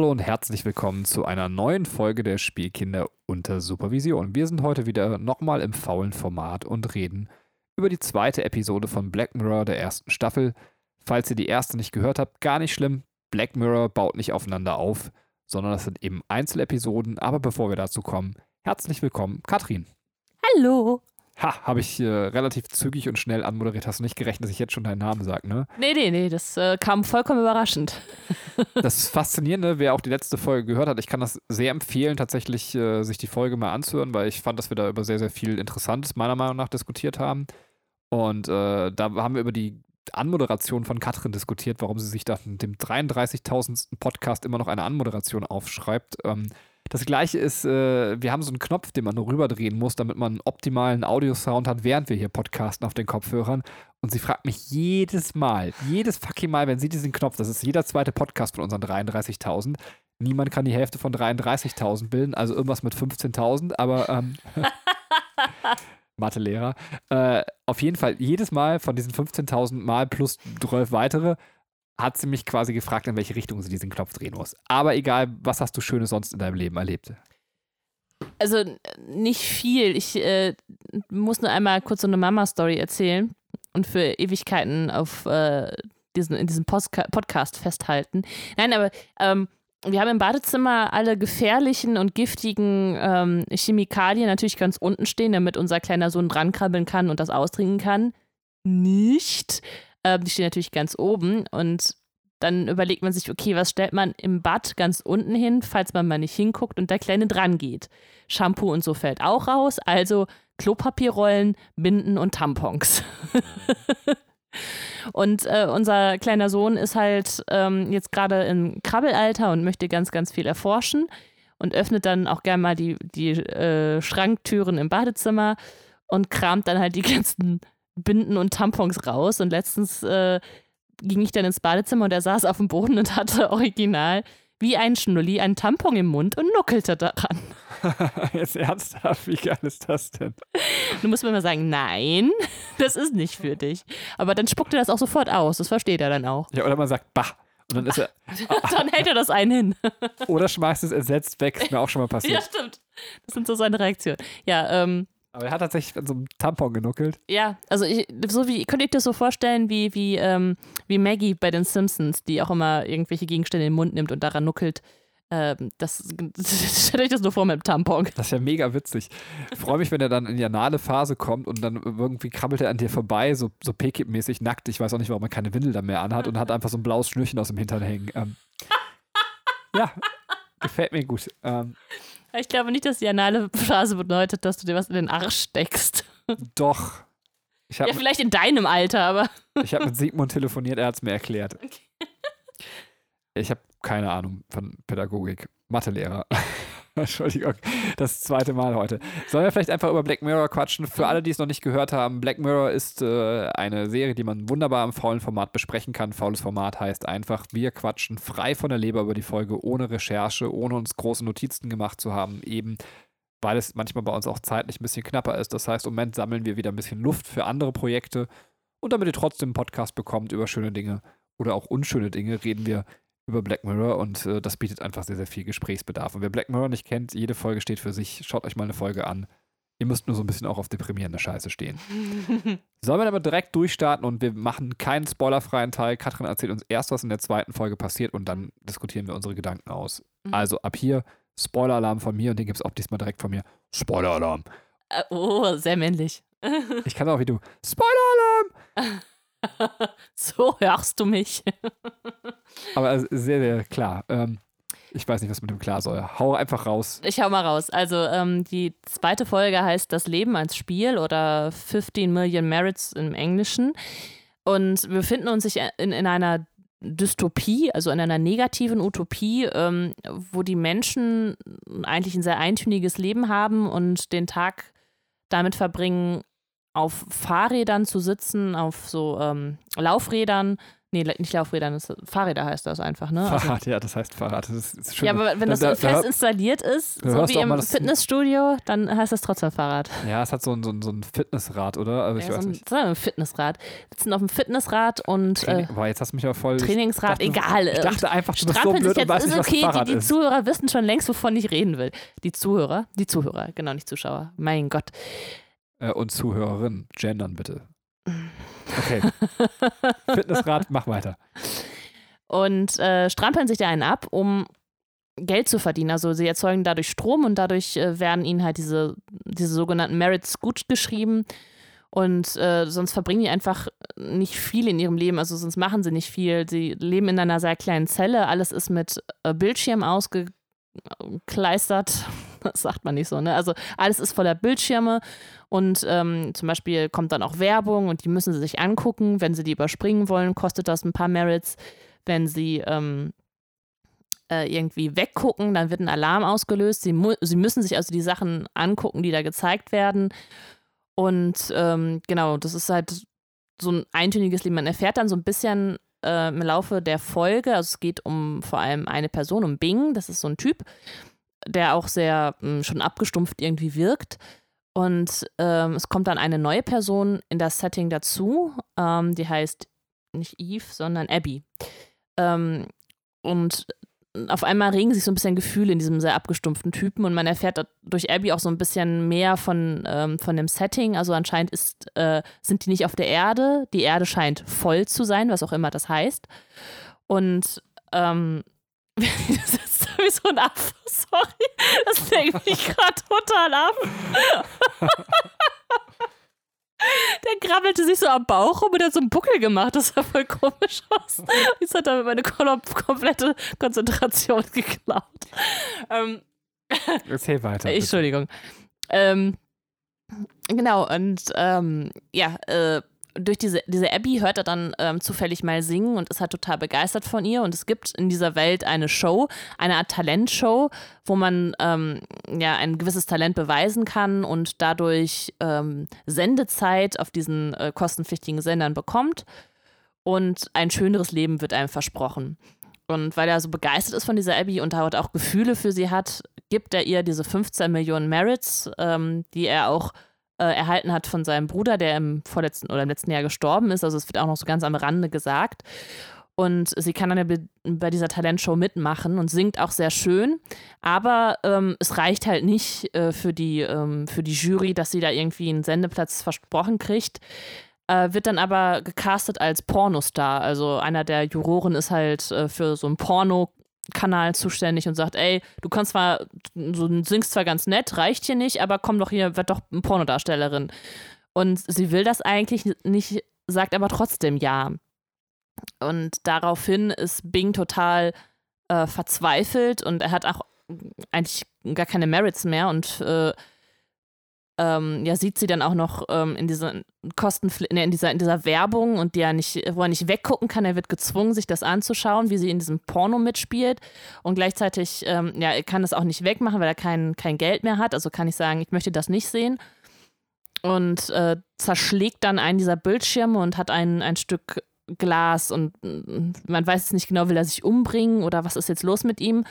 Hallo und herzlich willkommen zu einer neuen Folge der Spielkinder unter Supervision. Wir sind heute wieder nochmal im faulen Format und reden über die zweite Episode von Black Mirror der ersten Staffel. Falls ihr die erste nicht gehört habt, gar nicht schlimm. Black Mirror baut nicht aufeinander auf, sondern das sind eben Einzelepisoden. Aber bevor wir dazu kommen, herzlich willkommen, Katrin. Hallo. Ha, habe ich äh, relativ zügig und schnell anmoderiert. Hast du nicht gerechnet, dass ich jetzt schon deinen Namen sage, ne? Nee, nee, nee, das äh, kam vollkommen überraschend. das Faszinierende, wer auch die letzte Folge gehört hat, ich kann das sehr empfehlen, tatsächlich äh, sich die Folge mal anzuhören, weil ich fand, dass wir da über sehr, sehr viel Interessantes meiner Meinung nach diskutiert haben. Und äh, da haben wir über die Anmoderation von Katrin diskutiert, warum sie sich da mit dem 33.000. Podcast immer noch eine Anmoderation aufschreibt. Ähm, das gleiche ist, äh, wir haben so einen Knopf, den man nur rüberdrehen muss, damit man einen optimalen Audiosound hat, während wir hier podcasten auf den Kopfhörern. Und sie fragt mich jedes Mal, jedes fucking Mal, wenn sie diesen Knopf, das ist jeder zweite Podcast von unseren 33.000, niemand kann die Hälfte von 33.000 bilden, also irgendwas mit 15.000, aber ähm, Mathelehrer. Äh, auf jeden Fall, jedes Mal von diesen 15.000 Mal plus 12 weitere hat sie mich quasi gefragt, in welche Richtung sie diesen Knopf drehen muss. Aber egal, was hast du Schönes sonst in deinem Leben erlebt? Also nicht viel. Ich äh, muss nur einmal kurz so eine Mama-Story erzählen und für Ewigkeiten auf äh, diesen, in diesem Postka Podcast festhalten. Nein, aber ähm, wir haben im Badezimmer alle gefährlichen und giftigen ähm, Chemikalien natürlich ganz unten stehen, damit unser kleiner Sohn drankrabbeln kann und das austrinken kann. Nicht. Ähm, die stehen natürlich ganz oben und dann überlegt man sich, okay, was stellt man im Bad ganz unten hin, falls man mal nicht hinguckt und der Kleine dran geht. Shampoo und so fällt auch raus, also Klopapierrollen, Binden und Tampons. und äh, unser kleiner Sohn ist halt ähm, jetzt gerade im Krabbelalter und möchte ganz, ganz viel erforschen und öffnet dann auch gerne mal die, die äh, Schranktüren im Badezimmer und kramt dann halt die ganzen Binden und Tampons raus. Und letztens äh, ging ich dann ins Badezimmer und er saß auf dem Boden und hatte original wie ein Schnulli ein Tampon im Mund und nuckelte daran. Jetzt ernsthaft, wie geil ist das denn? Du musst mir mal sagen, nein, das ist nicht für dich. Aber dann spuckt er das auch sofort aus, das versteht er dann auch. Ja, oder man sagt, bah. Und dann ist er. dann hält er das einen hin. oder schmeißt es entsetzt weg, ist mir auch schon mal passiert. Ja, stimmt. Das sind so seine Reaktionen. Ja, ähm, aber er hat tatsächlich an so einem Tampon genuckelt. Ja, also ich, so wie, könnt ihr euch das so vorstellen, wie, wie, ähm, wie Maggie bei den Simpsons, die auch immer irgendwelche Gegenstände in den Mund nimmt und daran nuckelt. Ähm, das, stellt euch das nur vor mit dem Tampon. Das ist ja mega witzig. Ich freue mich, wenn er dann in die anale Phase kommt und dann irgendwie krabbelt er an dir vorbei, so, so mäßig nackt. Ich weiß auch nicht, warum er keine Windel da mehr anhat und hat einfach so ein blaues Schnürchen aus dem Hintern hängen. Ähm, ja, gefällt mir gut. Ähm, ich glaube nicht, dass die anale Phase bedeutet, dass du dir was in den Arsch steckst. Doch. ja, vielleicht in deinem Alter, aber. ich habe mit Sigmund telefoniert, er hat es mir erklärt. Okay. Ich habe keine Ahnung von Pädagogik. Mathelehrer. Entschuldigung, das zweite Mal heute. Sollen wir vielleicht einfach über Black Mirror quatschen? Für alle, die es noch nicht gehört haben, Black Mirror ist äh, eine Serie, die man wunderbar im faulen Format besprechen kann. Faules Format heißt einfach, wir quatschen frei von der Leber über die Folge, ohne Recherche, ohne uns große Notizen gemacht zu haben, eben weil es manchmal bei uns auch zeitlich ein bisschen knapper ist. Das heißt, im Moment sammeln wir wieder ein bisschen Luft für andere Projekte. Und damit ihr trotzdem einen Podcast bekommt über schöne Dinge oder auch unschöne Dinge, reden wir über Black Mirror und äh, das bietet einfach sehr, sehr viel Gesprächsbedarf. Und wer Black Mirror nicht kennt, jede Folge steht für sich. Schaut euch mal eine Folge an. Ihr müsst nur so ein bisschen auch auf deprimierende Scheiße stehen. Sollen wir aber direkt durchstarten und wir machen keinen spoilerfreien Teil. Katrin erzählt uns erst, was in der zweiten Folge passiert und dann diskutieren wir unsere Gedanken aus. Mhm. Also ab hier Spoiler-Alarm von mir und den gibt es auch diesmal direkt von mir. Spoiler-Alarm. Uh, oh, sehr männlich. ich kann auch wie du. Spoiler-Alarm! so hörst du mich. Aber sehr, sehr klar. Ähm, ich weiß nicht, was mit dem klar soll. Hau einfach raus. Ich hau mal raus. Also ähm, die zweite Folge heißt Das Leben als Spiel oder 15 Million Merits im Englischen. Und wir befinden uns in, in einer Dystopie, also in einer negativen Utopie, ähm, wo die Menschen eigentlich ein sehr eintöniges Leben haben und den Tag damit verbringen, auf Fahrrädern zu sitzen, auf so ähm, Laufrädern, Nee, nicht Laufräder, das, Fahrräder heißt das einfach, ne? Fahrrad, also, ja, das heißt Fahrrad. Das ist schön. Ja, aber wenn das da, fest da, installiert ist, so wie im Fitnessstudio, dann heißt das trotzdem Fahrrad. Ja, es hat so ein, so ein, so ein Fitnessrad, oder? Also ich ja, weiß so ein, nicht. So ein Fitnessrad. Wir sitzen auf dem Fitnessrad und. Training, äh, boah, jetzt hast du mich ja voll. Trainingsrad, ich dachte, egal. Ich dachte einfach, du bist so blöd und weißt nicht, was okay, Fahrrad die, die Zuhörer wissen schon längst, wovon ich reden will. Die Zuhörer, die Zuhörer, genau, nicht Zuschauer. Mein Gott. Äh, und Zuhörerin, gendern bitte. Okay. Fitnessrad, mach weiter. Und äh, strampeln sich da einen ab, um Geld zu verdienen. Also sie erzeugen dadurch Strom und dadurch äh, werden ihnen halt diese, diese sogenannten Merits gut geschrieben. Und äh, sonst verbringen die einfach nicht viel in ihrem Leben, also sonst machen sie nicht viel. Sie leben in einer sehr kleinen Zelle, alles ist mit äh, Bildschirm ausgekleistert. Das sagt man nicht so, ne? Also alles ist voller Bildschirme und ähm, zum Beispiel kommt dann auch Werbung und die müssen sie sich angucken. Wenn sie die überspringen wollen, kostet das ein paar Merits. Wenn sie ähm, äh, irgendwie weggucken, dann wird ein Alarm ausgelöst. Sie, sie müssen sich also die Sachen angucken, die da gezeigt werden. Und ähm, genau, das ist halt so ein eintöniges Leben. Man erfährt dann so ein bisschen äh, im Laufe der Folge, also es geht um vor allem eine Person, um Bing, das ist so ein Typ, der auch sehr mh, hm, schon abgestumpft irgendwie wirkt. Und ähm, es kommt dann eine neue Person in das Setting dazu, ähm, die heißt nicht Eve, sondern Abby. Ähm, und auf einmal regen sich so ein bisschen Gefühle in diesem sehr abgestumpften Typen und man erfährt durch Abby auch so ein bisschen mehr von, ähm, von dem Setting. Also anscheinend ist, äh, sind die nicht auf der Erde. Die Erde scheint voll zu sein, was auch immer das heißt. Und ähm, das wie so ein Affe, sorry. Das lenkt mich gerade total ab. Der krabbelte sich so am Bauch rum und hat so einen Buckel gemacht. Das sah voll komisch aus. Jetzt hat er meine komplette Konzentration geklaut. Ähm, Erzähl weiter. Bitte. Entschuldigung. Ähm, genau, und ähm, ja, äh, durch diese, diese Abby hört er dann ähm, zufällig mal singen und ist halt total begeistert von ihr. Und es gibt in dieser Welt eine Show, eine Art Talentshow, wo man ähm, ja ein gewisses Talent beweisen kann und dadurch ähm, Sendezeit auf diesen äh, kostenpflichtigen Sendern bekommt. Und ein schöneres Leben wird einem versprochen. Und weil er so begeistert ist von dieser Abby und dort auch Gefühle für sie hat, gibt er ihr diese 15 Millionen Merits, ähm, die er auch äh, erhalten hat von seinem Bruder, der im vorletzten oder im letzten Jahr gestorben ist. Also es wird auch noch so ganz am Rande gesagt. Und sie kann dann ja bei dieser Talentshow mitmachen und singt auch sehr schön. Aber ähm, es reicht halt nicht äh, für, die, ähm, für die Jury, dass sie da irgendwie einen Sendeplatz versprochen kriegt. Äh, wird dann aber gecastet als Pornostar. Also einer der Juroren ist halt äh, für so ein Porno Kanal zuständig und sagt, ey, du kannst zwar, du singst zwar ganz nett, reicht hier nicht, aber komm doch hier, werd doch eine Pornodarstellerin. Und sie will das eigentlich nicht, sagt aber trotzdem ja. Und daraufhin ist Bing total äh, verzweifelt und er hat auch eigentlich gar keine Merits mehr und äh, ähm, ja, sieht sie dann auch noch ähm, in dieser Kosten in dieser, in dieser Werbung und die er nicht, wo er nicht weggucken kann. Er wird gezwungen, sich das anzuschauen, wie sie in diesem Porno mitspielt. Und gleichzeitig, ähm, ja, er kann das auch nicht wegmachen, weil er kein, kein Geld mehr hat. Also kann ich sagen, ich möchte das nicht sehen. Und äh, zerschlägt dann einen dieser Bildschirme und hat ein, ein Stück Glas und man weiß es nicht genau, will er sich umbringen oder was ist jetzt los mit ihm?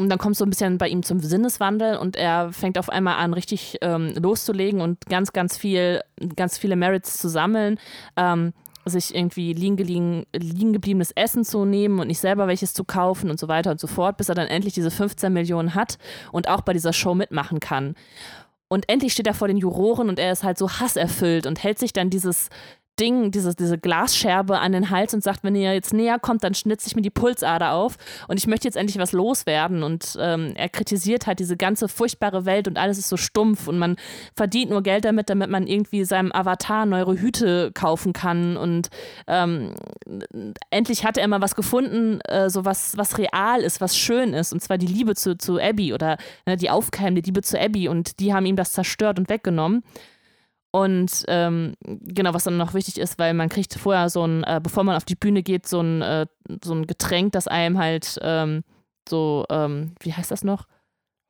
Und dann kommt so ein bisschen bei ihm zum Sinneswandel und er fängt auf einmal an, richtig ähm, loszulegen und ganz, ganz viel, ganz viele Merits zu sammeln. Ähm, sich irgendwie liegen, liegen, liegen gebliebenes Essen zu nehmen und nicht selber welches zu kaufen und so weiter und so fort, bis er dann endlich diese 15 Millionen hat und auch bei dieser Show mitmachen kann. Und endlich steht er vor den Juroren und er ist halt so hasserfüllt und hält sich dann dieses, Ding, diese, diese Glasscherbe an den Hals und sagt, wenn ihr jetzt näher kommt, dann schnitze ich mir die Pulsader auf und ich möchte jetzt endlich was loswerden. Und ähm, er kritisiert halt diese ganze furchtbare Welt und alles ist so stumpf und man verdient nur Geld damit, damit man irgendwie seinem Avatar neue Hüte kaufen kann. Und ähm, endlich hat er mal was gefunden, äh, so was, was real ist, was schön ist, und zwar die Liebe zu, zu Abby oder ne, die aufkeimende Liebe zu Abby und die haben ihm das zerstört und weggenommen. Und ähm, genau, was dann noch wichtig ist, weil man kriegt vorher so ein, äh, bevor man auf die Bühne geht, so ein, äh, so ein Getränk, das einem halt ähm, so, ähm, wie heißt das noch?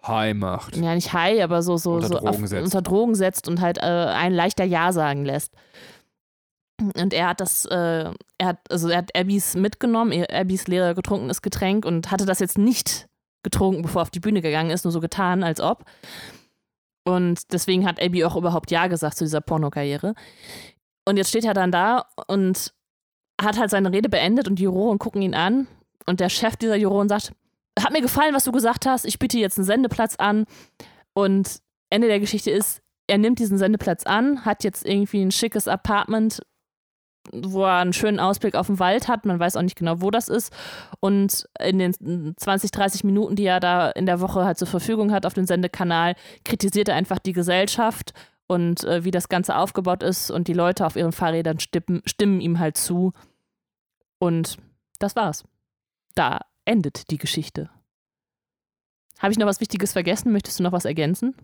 High macht. Ja, nicht high, aber so, so, unter, so Drogen auf, setzt. unter Drogen setzt und halt äh, ein leichter Ja sagen lässt. Und er hat das, äh, er hat, also er hat Abbys mitgenommen, Abbys leer getrunkenes Getränk und hatte das jetzt nicht getrunken, bevor er auf die Bühne gegangen ist, nur so getan, als ob. Und deswegen hat Abby auch überhaupt Ja gesagt zu dieser Pornokarriere. Und jetzt steht er dann da und hat halt seine Rede beendet und die Juroren gucken ihn an. Und der Chef dieser Juroren sagt: Hat mir gefallen, was du gesagt hast. Ich biete jetzt einen Sendeplatz an. Und Ende der Geschichte ist, er nimmt diesen Sendeplatz an, hat jetzt irgendwie ein schickes Apartment wo er einen schönen Ausblick auf den Wald hat. Man weiß auch nicht genau, wo das ist. Und in den 20, 30 Minuten, die er da in der Woche halt zur Verfügung hat auf dem Sendekanal, kritisiert er einfach die Gesellschaft und äh, wie das Ganze aufgebaut ist. Und die Leute auf ihren Fahrrädern stimmen, stimmen ihm halt zu. Und das war's. Da endet die Geschichte. Habe ich noch was Wichtiges vergessen? Möchtest du noch was ergänzen?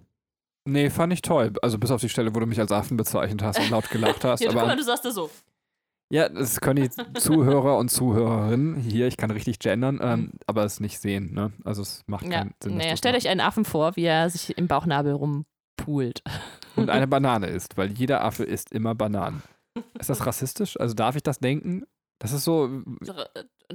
Nee, fand ich toll. Also bis auf die Stelle, wo du mich als Affen bezeichnet hast und laut gelacht hast. ja, aber guck mal, du sagst das so. Ja, das können die Zuhörer und Zuhörerinnen hier, ich kann richtig gendern, ähm, Mhm. aber es nicht sehen. Ne? Also es macht Ja, keinen Sinn. naja, stellt macht. euch einen Affen vor, wie er sich im Bauchnabel rumpult. Und eine Banane isst, weil jeder Affe isst immer Bananen. Ist das rassistisch? Also darf ich das denken? Das ist so, Du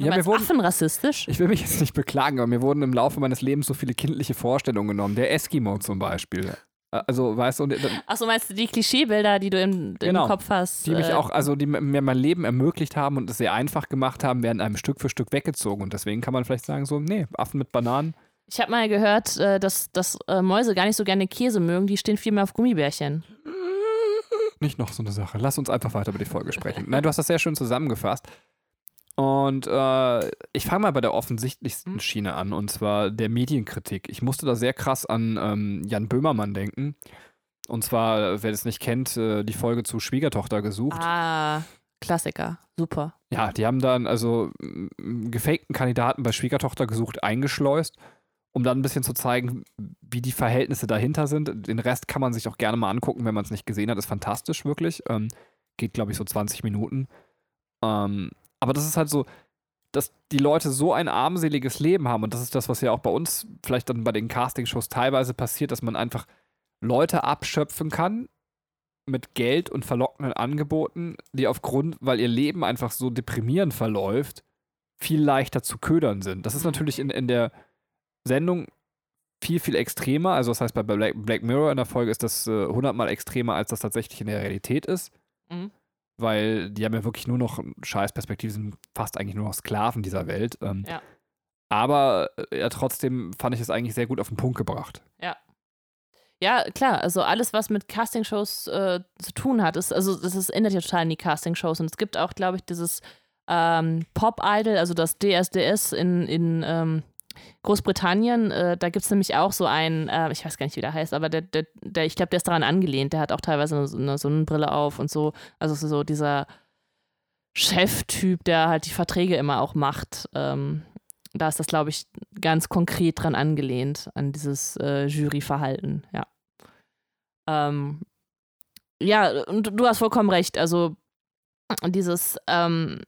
Ja, wir wurden- Affen rassistisch? ich will mich jetzt nicht beklagen, aber mir wurden im Laufe meines Lebens so viele kindliche Vorstellungen genommen. Der Eskimo zum Beispiel. Äh, Also, weißt du, und, äh, Achso, meinst du die Klischeebilder, die du im, Genau. im Kopf hast? die mich äh, auch, also die mir mein Leben ermöglicht haben und es sehr einfach gemacht haben, werden einem Stück für Stück weggezogen. Und deswegen kann man vielleicht sagen, so, nee, Affen mit Bananen. Ich habe mal gehört, dass, dass Mäuse gar nicht so gerne Käse mögen, die stehen viel mehr auf Gummibärchen. Nicht noch so eine Sache. Lass uns einfach weiter über die Folge sprechen. Nein, du hast das sehr schön zusammengefasst. Und äh, ich fange mal bei der offensichtlichsten Hm. Schiene an, und zwar der Medienkritik. Ich musste da sehr krass an ähm, Jan Böhmermann denken. Und zwar, wer das nicht kennt, äh, die Folge zu Schwiegertochter gesucht. Ah, Klassiker. Super. Ja, die haben dann also gefakten Kandidaten bei Schwiegertochter gesucht eingeschleust, um dann ein bisschen zu zeigen, wie die Verhältnisse dahinter sind. Den Rest kann man sich auch gerne mal angucken, wenn man es nicht gesehen hat. Ist fantastisch, wirklich. Ähm, geht, glaube ich, so 20 Minuten. Ähm, aber das ist halt so, dass die Leute so ein armseliges Leben haben. Und das ist das, was ja auch bei uns vielleicht dann bei den Castingshows teilweise passiert, dass man einfach Leute abschöpfen kann mit Geld und verlockenden Angeboten, die aufgrund, weil ihr Leben einfach so deprimierend verläuft, viel leichter zu ködern sind. Das ist natürlich in, in der Sendung viel, viel extremer. Also das heißt, bei Black, Black Mirror in der Folge ist das äh, hundertmal extremer, als das tatsächlich in der Realität ist. Mhm. Weil die haben ja wirklich nur noch Scheißperspektive, sind fast eigentlich nur noch Sklaven dieser Welt. Ähm, Ja. Aber äh, ja, trotzdem fand ich es eigentlich sehr gut auf den Punkt gebracht. Ja, klar, also alles, was mit Castingshows äh, zu tun hat, ist, also das ist, ändert ja total in die Castingshows. Und es gibt auch, glaube ich, dieses ähm, Pop-Idol, also das DSDS in, in ähm, Großbritannien. Äh, da gibt es nämlich auch so einen, äh, ich weiß gar nicht, wie der heißt, aber der, der, der ich glaube, der ist daran angelehnt. Der hat auch teilweise so eine Sonnenbrille auf und so. Also so dieser Cheftyp, der halt die Verträge immer auch macht. Ähm, da ist das, glaube ich, ganz konkret dran angelehnt, an dieses äh, Juryverhalten, ja. Ähm, ja, und du hast vollkommen recht. Also dieses, ähm,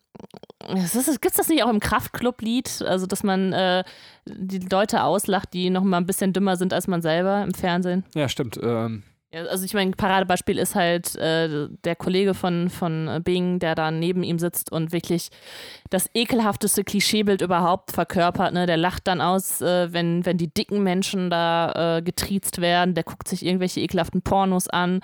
gibt es das nicht auch im Kraftclub-Lied? Also, dass man äh, die Leute auslacht, die noch mal ein bisschen dümmer sind als man selber im Fernsehen? Ja, stimmt. Ähm, Ja, also ich meine, Paradebeispiel ist halt äh, der Kollege von, von Bing, der da neben ihm sitzt und wirklich das ekelhafteste Klischeebild überhaupt verkörpert. Ne? Der lacht dann aus, äh, wenn, wenn die dicken Menschen da äh, getriezt werden. Der guckt sich irgendwelche ekelhaften Pornos an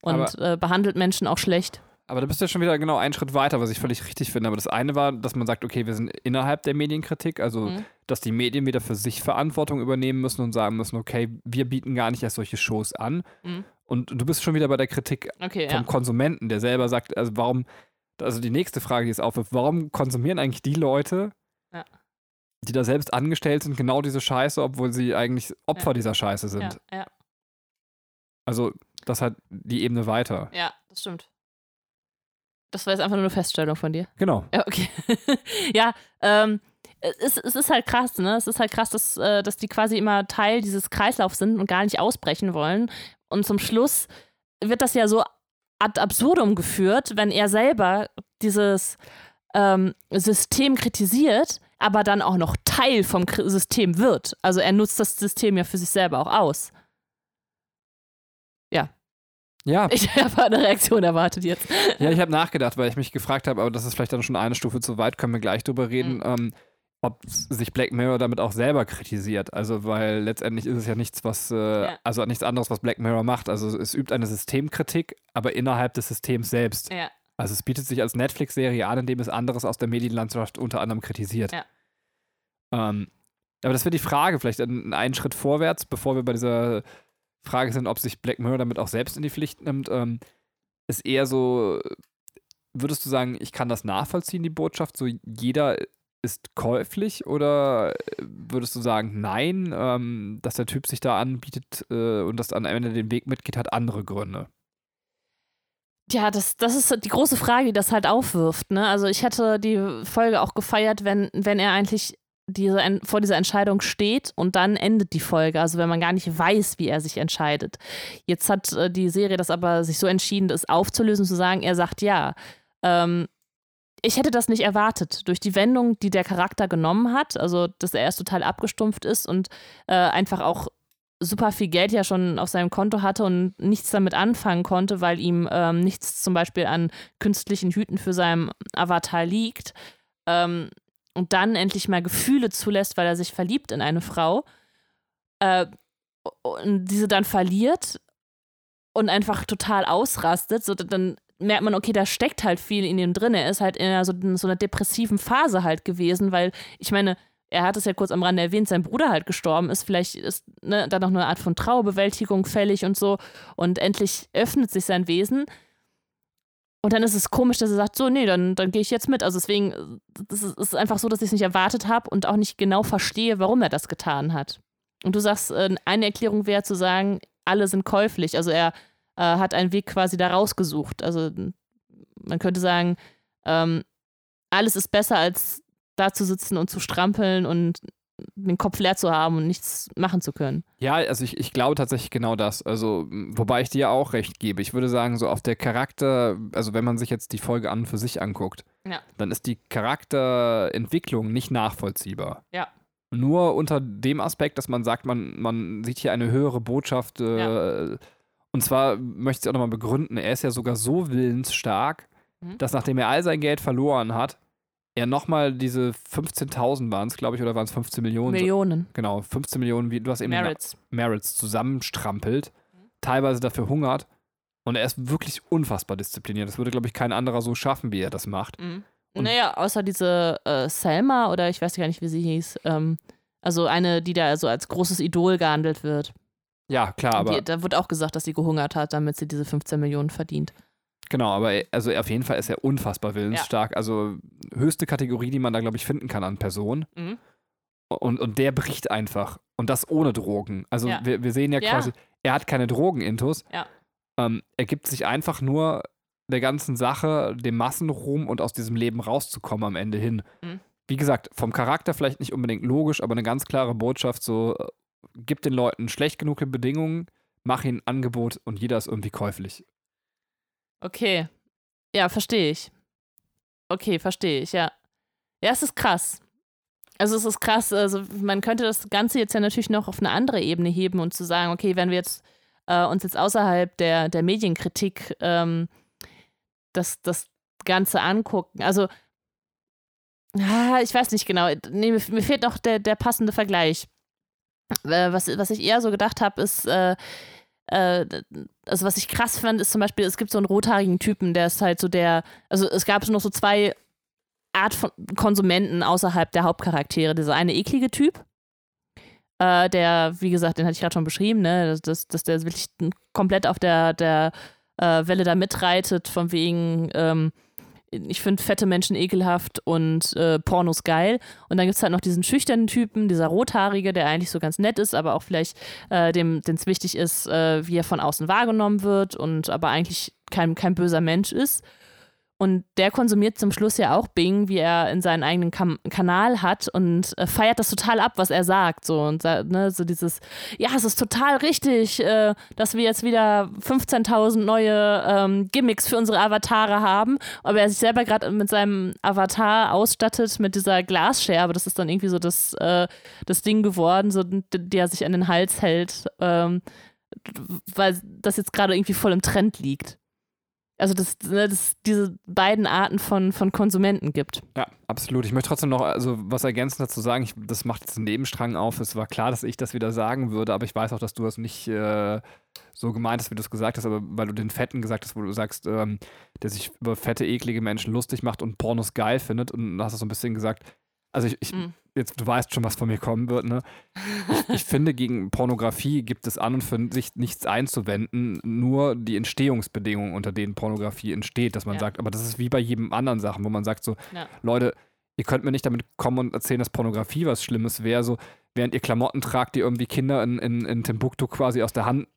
und äh, behandelt Menschen auch schlecht. Aber da bist du ja schon wieder genau einen Schritt weiter, was ich völlig richtig finde. Aber das eine war, dass man sagt, okay, wir sind innerhalb der Medienkritik, also Mhm. dass die Medien wieder für sich Verantwortung übernehmen müssen und sagen müssen, okay, wir bieten gar nicht erst solche Shows an. Mhm. Und du bist schon wieder bei der Kritik Okay, vom ja. Konsumenten, der selber sagt, also warum, also die nächste Frage, die es aufwirft, warum konsumieren eigentlich die Leute, Ja. die da selbst angestellt sind, genau diese Scheiße, obwohl sie eigentlich Opfer Ja. dieser Scheiße sind? Ja, Also das hat die Ebene weiter. ja, das stimmt. Das war jetzt einfach nur eine Feststellung von dir. Genau. Ja, okay. ja, ähm, es, ist- es ist halt krass, ne? Es ist halt krass, dass, äh, dass die quasi immer Teil dieses Kreislaufs sind und gar nicht ausbrechen wollen. Und zum Schluss wird das ja so ad absurdum geführt, wenn er selber dieses ähm, System kritisiert, aber dann auch noch Teil vom System wird. Also er nutzt das System ja für sich selber auch aus. Ja. Ich habe eine Reaktion erwartet jetzt. Ja, ich habe nachgedacht, weil ich mich gefragt habe, aber das ist vielleicht dann schon eine Stufe zu weit, können wir gleich drüber reden, mhm. ähm, ob sich Black Mirror damit auch selber kritisiert. Also, weil letztendlich ist es ja nichts, was, äh, ja. also nichts anderes, was Black Mirror macht. Also, es übt eine Systemkritik, aber innerhalb des Systems selbst. Ja. Also, es bietet sich als Netflix-Serie an, indem es anderes aus der Medienlandschaft unter anderem kritisiert. Ja. Ähm, aber das wäre die Frage, vielleicht einen Schritt vorwärts, bevor wir bei dieser Frage sind, ob sich Black Mirror damit auch selbst in die Pflicht nimmt, ähm, ist eher so, würdest du sagen, ich kann das nachvollziehen, die Botschaft, so jeder ist käuflich oder würdest du sagen, nein, ähm, dass der Typ sich da anbietet äh, und das am Ende den Weg mitgeht, hat andere Gründe? Ja, das, das ist die große Frage, die das halt aufwirft. Ne? Also ich hätte die Folge auch gefeiert, wenn, wenn er eigentlich diese, vor dieser Entscheidung steht und dann endet die Folge. Also wenn man gar nicht weiß, wie er sich entscheidet. Jetzt hat äh, die Serie das aber sich so entschieden, das aufzulösen, zu sagen, er sagt ja. Ähm, ich hätte das nicht erwartet. Durch die Wendung, die der Charakter genommen hat, also dass er erst total abgestumpft ist und äh, einfach auch super viel Geld ja schon auf seinem Konto hatte und nichts damit anfangen konnte, weil ihm ähm, nichts zum Beispiel an künstlichen Hüten für seinen Avatar liegt. Ähm, und dann endlich mal Gefühle zulässt, weil er sich verliebt in eine Frau äh, und diese dann verliert und einfach total ausrastet, so dann merkt man, okay, da steckt halt viel in ihm drin. Er ist halt in so, so einer depressiven Phase halt gewesen, weil ich meine, er hat es ja kurz am Rande erwähnt, sein Bruder halt gestorben ist. Vielleicht ist ne, da noch eine Art von Trauerbewältigung fällig und so. Und endlich öffnet sich sein Wesen. Und dann ist es komisch, dass er sagt, so, nee, dann, dann gehe ich jetzt mit. Also deswegen, es ist, ist einfach so, dass ich es nicht erwartet habe und auch nicht genau verstehe, warum er das getan hat. Und du sagst, äh, eine Erklärung wäre zu sagen, alle sind käuflich. Also er äh, hat einen Weg quasi da rausgesucht. Also man könnte sagen, ähm, alles ist besser als da zu sitzen und zu strampeln und den Kopf leer zu haben und nichts machen zu können. Ja, also ich, ich glaube tatsächlich genau das. Also, wobei ich dir auch recht gebe. Ich würde sagen, so auf der Charakter, also wenn man sich jetzt die Folge an für sich anguckt, ja. dann ist die Charakterentwicklung nicht nachvollziehbar. Ja. Nur unter dem Aspekt, dass man sagt, man, man sieht hier eine höhere Botschaft. Äh, ja. Und zwar möchte ich auch nochmal begründen, er ist ja sogar so willensstark, mhm. dass nachdem er all sein Geld verloren hat, er nochmal diese 15.000 waren es, glaube ich, oder waren es 15 Millionen? Millionen. Genau, 15 Millionen, wie du hast eben Merits, Merits zusammenstrampelt, mhm. teilweise dafür hungert und er ist wirklich unfassbar diszipliniert. Das würde, glaube ich, kein anderer so schaffen, wie er das macht. Mhm. naja, außer diese äh, Selma oder ich weiß gar nicht, wie sie hieß. Ähm, also eine, die da so als großes Idol gehandelt wird. Ja, klar, aber. Die, da wird auch gesagt, dass sie gehungert hat, damit sie diese 15 Millionen verdient. Genau, aber also auf jeden Fall ist er unfassbar willensstark. Ja. Also höchste Kategorie, die man da, glaube ich, finden kann an Personen. Mhm. Und, und der bricht einfach. Und das ohne Drogen. Also ja. wir, wir sehen ja, ja, quasi, er hat keine Drogen-Intus. Ja. Ähm, er gibt sich einfach nur der ganzen Sache, dem Massenruhm und aus diesem Leben rauszukommen am Ende hin. Mhm. Wie gesagt, vom Charakter vielleicht nicht unbedingt logisch, aber eine ganz klare Botschaft: so, äh, gib den Leuten schlecht genug Bedingungen, mach ihnen ein Angebot und jeder ist irgendwie käuflich. Okay. Ja, verstehe ich. Okay, verstehe ich, ja. Ja, es ist krass. Also es ist krass, also man könnte das Ganze jetzt ja natürlich noch auf eine andere Ebene heben und zu sagen, okay, wenn wir jetzt äh, uns jetzt außerhalb der, der Medienkritik ähm, das, das Ganze angucken, also ah, ich weiß nicht genau, nee, mir, fehlt noch der, der passende Vergleich. Äh, was, was ich eher so gedacht habe, ist, äh, äh, also was ich krass fand, ist zum Beispiel, es gibt so einen rothaarigen Typen, der ist halt so der, also es gab noch so zwei Art von Konsumenten außerhalb der Hauptcharaktere. Dieser eine eklige Typ, äh, der, wie gesagt, den hatte ich gerade schon beschrieben, ne, dass, dass, dass der wirklich komplett auf der, der äh, Welle da mitreitet, von wegen, ähm, ich finde fette Menschen ekelhaft und äh, Pornos geil. Und dann gibt es halt noch diesen schüchternen Typen, dieser Rothaarige, der eigentlich so ganz nett ist, aber auch vielleicht äh, dem es wichtig ist, äh, wie er von außen wahrgenommen wird und aber eigentlich kein, kein böser Mensch ist. Und der konsumiert zum Schluss ja auch Bing, wie er in seinen eigenen Kam Kanal hat und äh, feiert das total ab, was er sagt. So und ne, so dieses, ja, es ist total richtig, äh, dass wir jetzt wieder 15.000 neue ähm, Gimmicks für unsere Avatare haben. Aber er sich selber gerade mit seinem Avatar ausstattet mit dieser Glasscherbe. Das ist dann irgendwie so das, äh, das Ding geworden, so, die er sich an den Hals hält. Ähm, weil das jetzt gerade irgendwie voll im Trend liegt. Also, dass, ne, dass es diese beiden Arten von, von Konsumenten gibt. Ja, absolut. Ich möchte trotzdem noch also was ergänzend dazu sagen. Ich, das macht jetzt einen Nebenstrang auf. Es war klar, dass ich das wieder sagen würde, aber ich weiß auch, dass du das nicht äh, so gemeint hast, wie du es gesagt hast, aber weil du den Fetten gesagt hast, wo du sagst, ähm, der sich über fette, eklige Menschen lustig macht und Pornos geil findet und du hast so ein bisschen gesagt, also ich, ich Mhm. jetzt, du weißt schon, was von mir kommen wird, ne? Ich, ich finde, gegen Pornografie gibt es an und für sich nichts einzuwenden, nur die Entstehungsbedingungen, unter denen Pornografie entsteht, dass man Ja. sagt, aber das ist wie bei jedem anderen Sachen, wo man sagt so, Ja. Leute, ihr könnt mir nicht damit kommen und erzählen, dass Pornografie was Schlimmes wäre, so während ihr Klamotten tragt, die irgendwie Kinder in, in, in Timbuktu quasi aus der Hand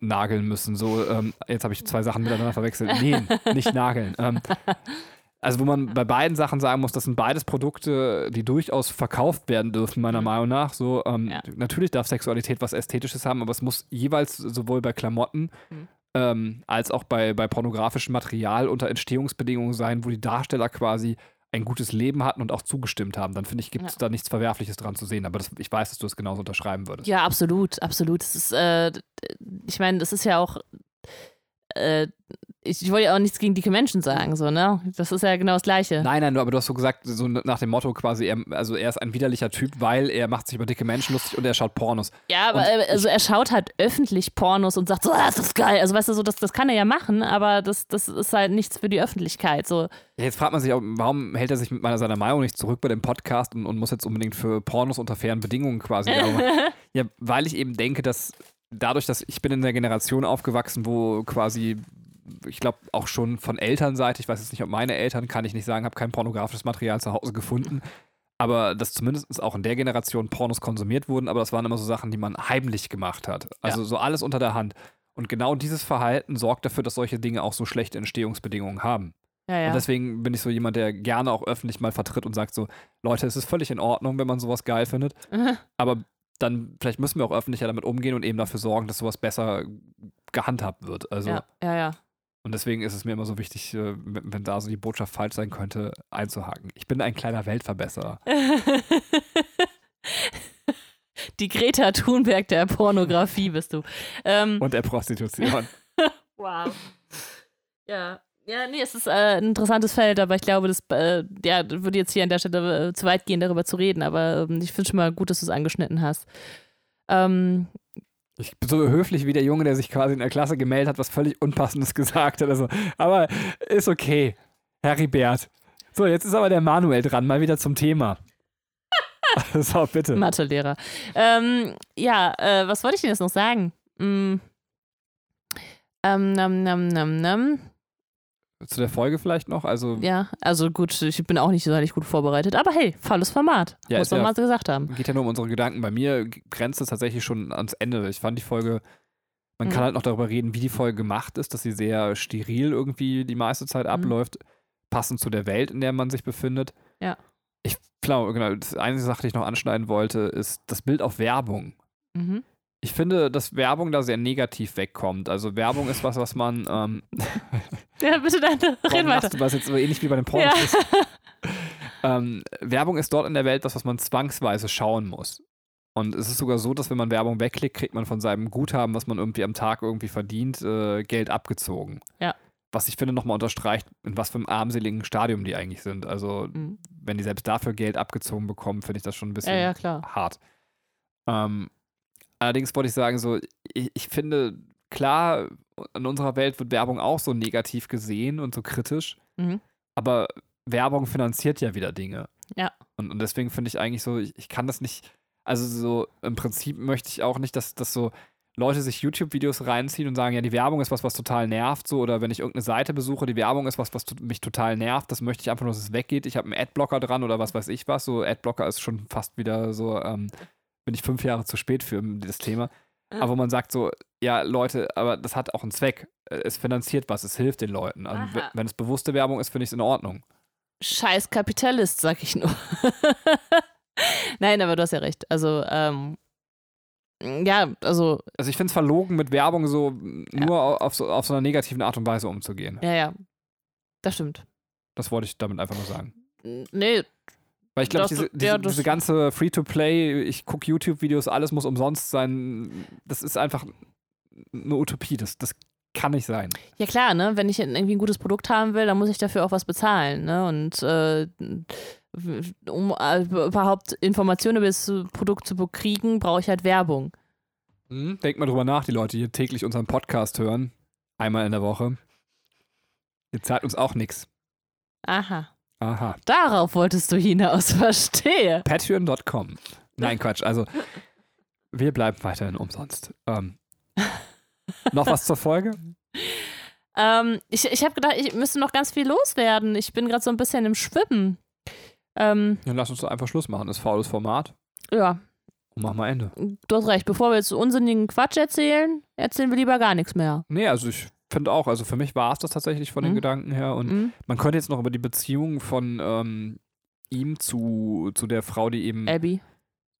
nageln müssen. So, ähm, jetzt habe ich zwei Sachen miteinander verwechselt. Nee, nicht nageln. Ähm, also wo man bei beiden Sachen sagen muss, das sind beides Produkte, die durchaus verkauft werden dürfen, meiner Mhm. Meinung nach. So, ähm, Ja. Natürlich darf Sexualität was Ästhetisches haben, aber es muss jeweils sowohl bei Klamotten Mhm. ähm, als auch bei, bei pornografischem Material unter Entstehungsbedingungen sein, wo die Darsteller quasi ein gutes Leben hatten und auch zugestimmt haben. Dann finde ich, gibt es Ja. da nichts Verwerfliches dran zu sehen. Aber das, ich weiß, dass du es genauso unterschreiben würdest. Ja, absolut, absolut. Ist, äh, ich meine, das ist ja auch, äh, ich, ich wollte ja auch nichts gegen dicke Menschen sagen, so, ne? Das ist ja genau das Gleiche. Nein, nein, aber du hast so gesagt, so nach dem Motto quasi, er, also er ist ein widerlicher Typ, weil er macht sich über dicke Menschen lustig und er schaut Pornos. Ja, aber Und äh, also er schaut halt öffentlich Pornos und sagt so, ah, das ist geil. Also weißt du, so, das, das kann er ja machen, aber das, das ist halt nichts für die Öffentlichkeit. So, Ja, jetzt fragt man sich auch, warum hält er sich mit meiner, seiner Meinung nicht zurück bei dem Podcast und, und muss jetzt unbedingt für Pornos unter fairen Bedingungen quasi? Ja, weil ich eben denke, dass dadurch, dass ich bin in der Generation aufgewachsen, wo quasi, ich glaube auch schon von Elternseite, ich weiß jetzt nicht, ob meine Eltern, kann ich nicht sagen, habe kein pornografisches Material zu Hause gefunden, aber dass zumindest auch in der Generation Pornos konsumiert wurden, aber das waren immer so Sachen, die man heimlich gemacht hat. Also so alles unter der Hand. Und genau dieses Verhalten sorgt dafür, dass solche Dinge auch so schlechte Entstehungsbedingungen haben. ja, ja. Und deswegen bin ich so jemand, der gerne auch öffentlich mal vertritt und sagt so, Leute, es ist völlig in Ordnung, wenn man sowas geil findet. Aber dann, vielleicht müssen wir auch öffentlicher damit umgehen und eben dafür sorgen, dass sowas besser gehandhabt wird. Also, ja, ja, ja. Und deswegen ist es mir immer so wichtig, äh, wenn, da so die Botschaft falsch sein könnte, einzuhaken. Ich bin ein kleiner Weltverbesserer. Die Greta Thunberg der Pornografie bist du. Ähm, Und der Prostitution. wow. Ja. Ja, nee, es ist äh, ein interessantes Feld, aber ich glaube, das äh, ja, würde jetzt hier an der Stelle äh, zu weit gehen, darüber zu reden, aber ähm, ich finde schon mal gut, dass du es angeschnitten hast. Ähm, Ich bin so höflich wie der Junge, der sich quasi in der Klasse gemeldet hat, was völlig Unpassendes gesagt hat. Also, aber ist okay. Heribert. So, jetzt ist aber der Manuel dran, mal wieder zum Thema. so, bitte. Mathelehrer. Ähm, ja, äh, was wollte ich denn jetzt noch sagen? Mm. Ähm, nam, nam, nam, nam. Zu der Folge vielleicht noch. Also, Ja, also gut, ich bin auch nicht so gut vorbereitet, aber hey, volles Format. Ja, muss man ja- mal so gesagt haben. geht ja nur um unsere Gedanken. Bei mir grenzt es tatsächlich schon ans Ende. Ich fand die Folge, man Mhm. kann halt noch darüber reden, wie die Folge gemacht ist, dass sie sehr steril irgendwie die meiste Zeit Mhm. abläuft, passend zu der Welt, in der man sich befindet. Ja. Ich glaube, genau, das einzige Sache, die ich noch anschneiden wollte, ist das Bild auf Werbung. Mhm. Ich finde, dass Werbung da sehr negativ wegkommt. Also Werbung ist was, was man. Ähm, Ja, bitte dann, red warum weiter. du, was jetzt so ähnlich wie bei den Pornos Ja. ist? Ähm, Werbung ist dort in der Welt was, was man zwangsweise schauen muss. Und es ist sogar so, dass wenn man Werbung wegklickt, kriegt man von seinem Guthaben, was man irgendwie am Tag irgendwie verdient, äh, Geld abgezogen. Ja. Was ich finde nochmal unterstreicht, in was für einem armseligen Stadium die eigentlich sind. Also, Mhm. wenn die selbst dafür Geld abgezogen bekommen, finde ich das schon ein bisschen Ja, ja, klar. hart. Ähm, allerdings wollte ich sagen, so, ich, ich finde, klar, in unserer Welt wird Werbung auch so negativ gesehen und so kritisch, Mhm. aber Werbung finanziert ja wieder Dinge. Ja. Und, und deswegen finde ich eigentlich so, ich, ich kann das nicht, also so im Prinzip möchte ich auch nicht, dass, dass so Leute sich YouTube-Videos reinziehen und sagen, ja, die Werbung ist was, was total nervt, so, oder wenn ich irgendeine Seite besuche, die Werbung ist was, was mich total nervt, das möchte ich einfach nur, dass es weggeht. Ich habe einen Adblocker dran oder was weiß ich was. So, Adblocker ist schon fast wieder so, ähm, bin ich fünf Jahre zu spät für das Thema. Ja. Aber wo man sagt so, ja, Leute, aber das hat auch einen Zweck. Äh, Es finanziert was, es hilft den Leuten. Also, wenn es bewusste Werbung ist, finde ich es in Ordnung. Scheiß Kapitalist, sag ich nur. Nein, aber du hast ja recht. Also, ähm, ja, also, Also ich finde es verlogen, mit Werbung so nur au- auf, so auf so einer negativen Art und Weise umzugehen. ja, ja. Das stimmt. Das wollte ich damit einfach nur sagen. Nee, Weil ich glaube, diese, diese, ja, diese ganze Free-to-Play, ich gucke YouTube-Videos, alles muss umsonst sein, das ist einfach eine Utopie. Das, das kann nicht sein. Ja klar, ne? Wenn ich irgendwie ein gutes Produkt haben will, dann muss ich dafür auch was bezahlen, ne? Und äh, um äh, überhaupt Informationen über das Produkt zu bekriegen, brauche ich halt Werbung. Hm? Denkt mal drüber nach, die Leute, die täglich unseren Podcast hören, einmal in der Woche. Ihr zahlt uns auch nichts. Aha. Aha. Darauf wolltest du hinaus, verstehe. Patreon.com. Nein, Quatsch. Also, wir bleiben weiterhin umsonst. Ähm, noch was zur Folge? Ähm, ich ich habe gedacht, ich müsste noch ganz viel loswerden. Ich bin gerade so ein bisschen im Schwimmen. Ähm, Dann lass uns doch einfach Schluss machen. Das ist faules Format. ja, Und machen wir Ende. du hast recht. Bevor wir jetzt unsinnigen Quatsch erzählen, erzählen wir lieber gar nichts mehr. Nee, also ich finde auch, also für mich war es das tatsächlich von den Mhm. Gedanken her. Und Mhm. man könnte jetzt noch über die Beziehung von ähm, ihm zu, zu der Frau, die eben, Abby.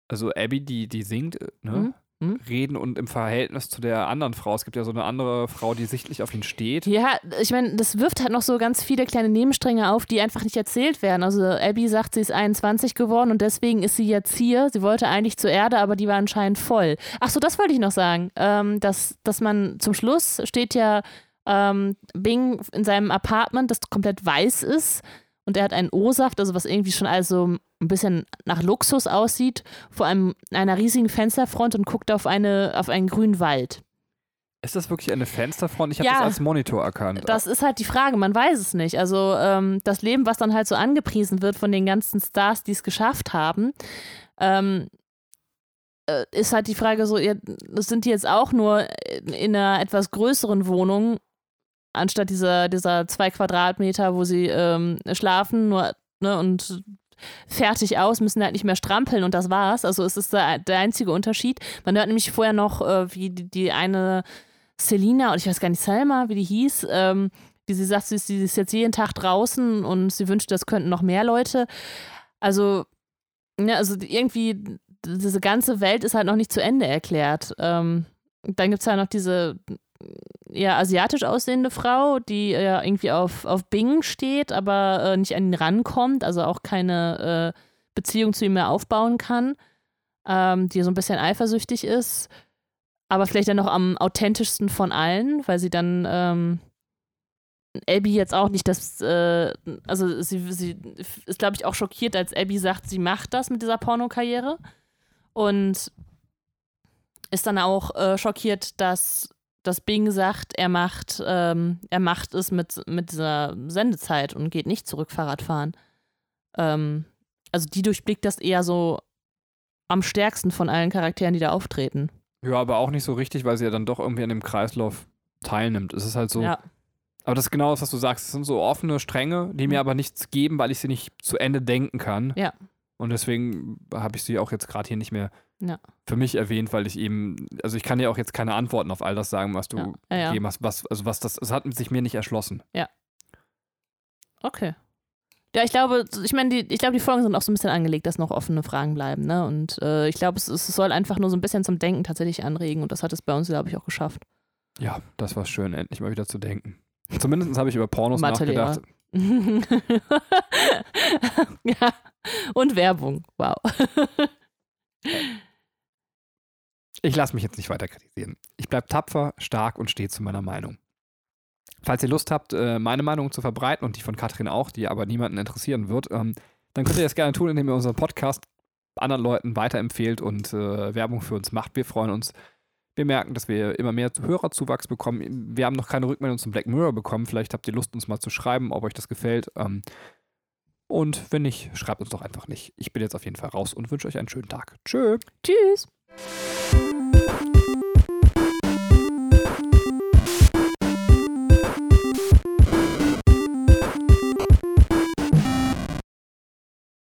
also Abby, die, die singt, äh, ne? Mhm. Mhm. reden und im Verhältnis zu der anderen Frau. Es gibt ja so eine andere Frau, die sichtlich auf ihn steht. Ja, ich meine, das wirft halt noch so ganz viele kleine Nebenstränge auf, die einfach nicht erzählt werden. Also Abby sagt, sie ist 21 geworden und deswegen ist sie jetzt hier. Sie wollte eigentlich zur Erde, aber die war anscheinend voll. Ach so, das wollte ich noch sagen. Ähm, dass, dass man zum Schluss steht ja ähm, Bing in seinem Apartment, das komplett weiß ist. Und er hat einen O-Saft, also was irgendwie schon also ein bisschen nach Luxus aussieht, vor einem einer riesigen Fensterfront und guckt auf, eine, auf einen grünen Wald. Ist das wirklich eine Fensterfront? Ich habe Ja. das als Monitor erkannt. Das ist halt die Frage, man weiß es nicht. Also ähm, das Leben, was dann halt so angepriesen wird von den ganzen Stars, die es geschafft haben, ähm, äh, ist halt die Frage so, sind die jetzt auch nur in, in einer etwas größeren Wohnung, anstatt dieser, dieser zwei Quadratmeter, wo sie ähm, schlafen, nur ne, und fertig aus, müssen halt nicht mehr strampeln und das war's. Also es ist der, der einzige Unterschied. Man hört nämlich vorher noch, äh, wie die, die eine Selina, oder ich weiß gar nicht, Selma, wie die hieß, ähm, die sie sagt, sie ist, sie ist jetzt jeden Tag draußen und sie wünscht, das könnten noch mehr Leute. Also, ne, also irgendwie, diese ganze Welt ist halt noch nicht zu Ende erklärt. Ähm, dann gibt es ja noch diese eher asiatisch aussehende Frau, die ja irgendwie auf, auf Bing steht, aber äh, nicht an ihn rankommt, also auch keine äh, Beziehung zu ihm mehr aufbauen kann, ähm, die so ein bisschen eifersüchtig ist, aber vielleicht dann noch am authentischsten von allen, weil sie dann ähm, Abby jetzt auch nicht das, äh, also sie, sie ist, glaube ich, auch schockiert, als Abby sagt, sie macht das mit dieser Pornokarriere und ist dann auch äh, schockiert, dass, dass Bing sagt, er macht, ähm, er macht es mit, mit dieser Sendezeit und geht nicht zurück Fahrrad fahren. Ähm, also die durchblickt das eher so am stärksten von allen Charakteren, die da auftreten. ja, aber auch nicht so richtig, weil sie ja dann doch irgendwie an dem Kreislauf teilnimmt. Es ist halt so. Ja. Aber das ist genau das, was du sagst. Es sind so offene Stränge, die mir Mhm. aber nichts geben, weil ich sie nicht zu Ende denken kann. Ja. Und deswegen habe ich sie auch jetzt gerade hier nicht mehr Ja. für mich erwähnt, weil ich eben, also ich kann dir auch jetzt keine Antworten auf all das sagen, was du Ja. Ja, ja. gegeben hast. Was, also was das, es hat sich mir nicht erschlossen. Okay. Ja, ich glaube, ich meine, die, ich glaube, die Folgen sind auch so ein bisschen angelegt, dass noch offene Fragen bleiben, ne? Und äh, ich glaube, es, es soll einfach nur so ein bisschen zum Denken tatsächlich anregen und das hat es bei uns, glaube ich, auch geschafft. Ja, das war schön, endlich mal wieder zu denken. Zumindest habe ich über Pornos nachgedacht. ja. Und Werbung. Wow. Ich lasse mich jetzt nicht weiter kritisieren. Ich bleibe tapfer, stark und stehe zu meiner Meinung. Falls ihr Lust habt, äh, meine Meinung zu verbreiten und die von Katrin auch, die aber niemanden interessieren wird, ähm, dann könnt ihr das gerne tun, indem ihr unseren Podcast anderen Leuten weiterempfehlt und äh, Werbung für uns macht. Wir freuen uns. Wir merken, dass wir immer mehr Hörerzuwachs bekommen. Wir haben noch keine Rückmeldung zum Black Mirror bekommen. Vielleicht habt ihr Lust, uns mal zu schreiben, ob euch das gefällt. Und wenn nicht, schreibt uns doch einfach nicht. Ich bin jetzt auf jeden Fall raus und wünsche euch einen schönen Tag. Tschö. Tschüss.